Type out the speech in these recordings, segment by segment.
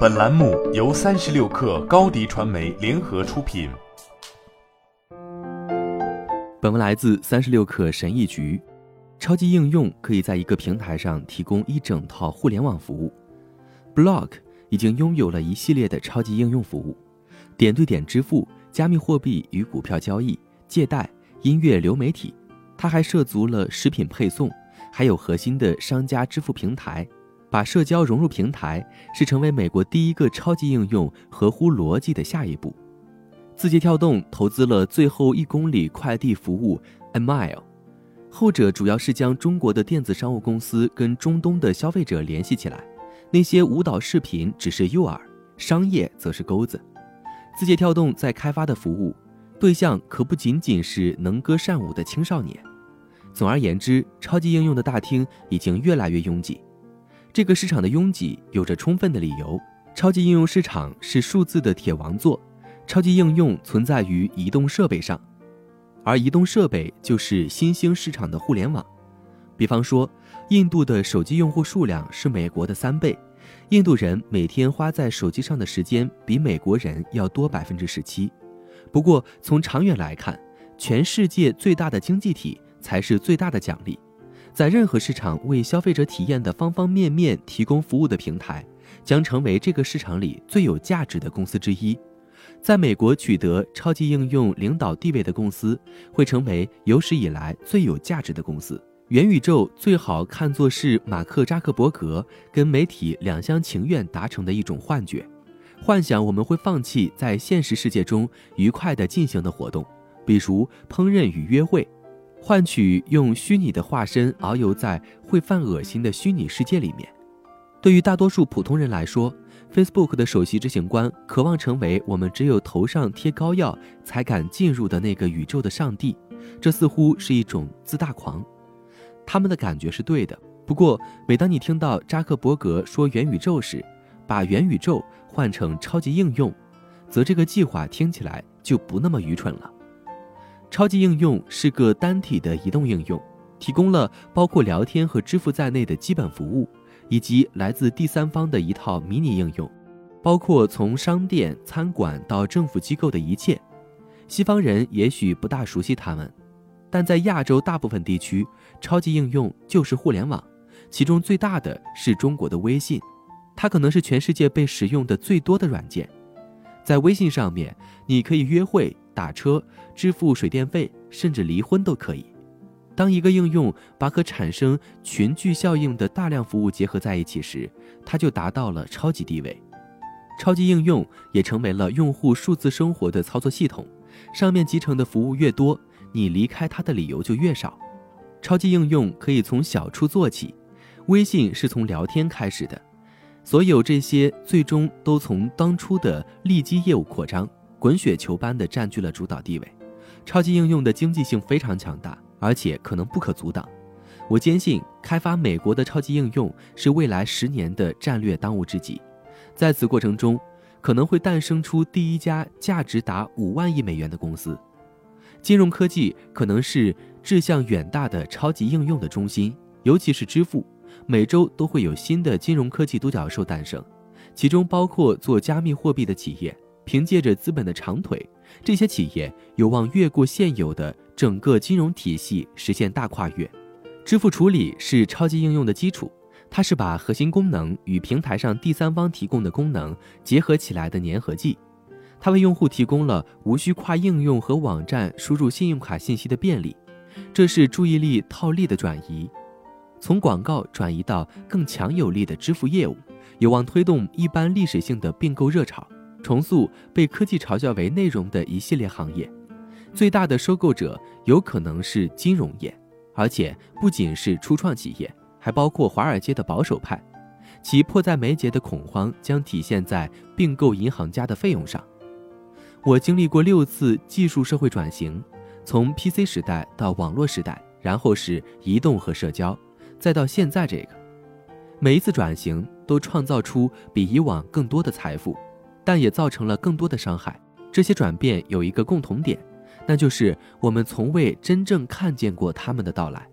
本栏目由三十六氪高低传媒联合出品。本文来自三十六氪神译局。超级应用可以在一个平台上提供一整套互联网服务。Block 已经拥有了一系列的超级应用服务，点对点支付、加密货币与股票交易、借贷、音乐流媒体。它还涉足了食品配送，还有核心的商家支付平台。把社交融入平台，是成为美国第一个超级应用合乎逻辑的下一步。字节跳动投资了最后一公里快递服务 A Mile，后者主要是将中国的电子商务公司跟中东的消费者联系起来。那些舞蹈视频只是诱饵，商业则是钩子。字节跳动在开发的服务对象可不仅仅是能歌善舞的青少年。总而言之，超级应用的大厅已经越来越拥挤。这个市场的拥挤有着充分的理由。超级应用市场是数字的铁王座，超级应用存在于移动设备上，而移动设备就是新兴市场的互联网。比方说，印度的手机用户数量是美国的三倍，印度人每天花在手机上的时间比美国人要多百分之十七。不过，从长远来看，全世界最大的经济体才是最大的奖励。在任何市场为消费者体验的方方面面提供服务的平台，将成为这个市场里最有价值的公司之一。在美国取得超级应用领导地位的公司，会成为有史以来最有价值的公司。元宇宙最好看作是马克扎克伯格跟媒体两厢情愿达成的一种幻觉，幻想我们会放弃在现实世界中愉快地进行的活动，比如烹饪与约会。换取用虚拟的化身遨游在会犯恶心的虚拟世界里面。对于大多数普通人来说，Facebook 的首席执行官渴望成为我们只有头上贴膏药才敢进入的那个宇宙的上帝，这似乎是一种自大狂。他们的感觉是对的，不过每当你听到扎克伯格说元宇宙时，把元宇宙换成超级应用，则这个计划听起来就不那么愚蠢了。超级应用是个单体的移动应用，提供了包括聊天和支付在内的基本服务，以及来自第三方的一套迷你应用，包括从商店、餐馆到政府机构的一切。西方人也许不大熟悉它们，但在亚洲大部分地区，超级应用就是互联网，其中最大的是中国的微信，它可能是全世界被使用的最多的软件。在微信上面，你可以约会。打车、支付水电费，甚至离婚都可以。当一个应用把可产生群聚效应的大量服务结合在一起时，它就达到了超级地位。超级应用也成为了用户数字生活的操作系统，上面集成的服务越多，你离开它的理由就越少。超级应用可以从小处做起，微信是从聊天开始的，所有这些最终都从当初的利基业务扩张。滚雪球般的占据了主导地位，超级应用的经济性非常强大，而且可能不可阻挡。我坚信，开发美国的超级应用是未来十年的战略当务之急。在此过程中，可能会诞生出第一家价值达五万亿美元的公司。金融科技可能是志向远大的超级应用的中心，尤其是支付，每周都会有新的金融科技独角兽诞生，其中包括做加密货币的企业。凭借着资本的长腿，这些企业有望越过现有的整个金融体系，实现大跨越。支付处理是超级应用的基础，它是把核心功能与平台上第三方提供的功能结合起来的粘合剂。它为用户提供了无需跨应用和网站输入信用卡信息的便利，这是注意力套利的转移，从广告转移到更强有力的支付业务，有望推动一般历史性的并购热潮。重塑被科技嘲笑为内容的一系列行业，最大的收购者有可能是金融业，而且不仅是初创企业，还包括华尔街的保守派，其迫在眉睫的恐慌将体现在并购银行家的费用上。我经历过六次技术社会转型，从 PC 时代到网络时代，然后是移动和社交，再到现在这个，每一次转型都创造出比以往更多的财富。但也造成了更多的伤害。这些转变有一个共同点，那就是我们从未真正看见过他们的到来。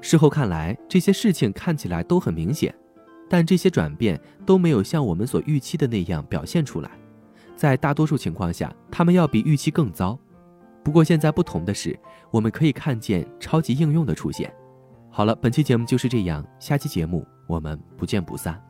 事后看来，这些事情看起来都很明显。但这些转变都没有像我们所预期的那样表现出来。在大多数情况下，他们要比预期更糟。不过现在不同的是，我们可以看见超级应用的出现。好了，本期节目就是这样，下期节目我们不见不散。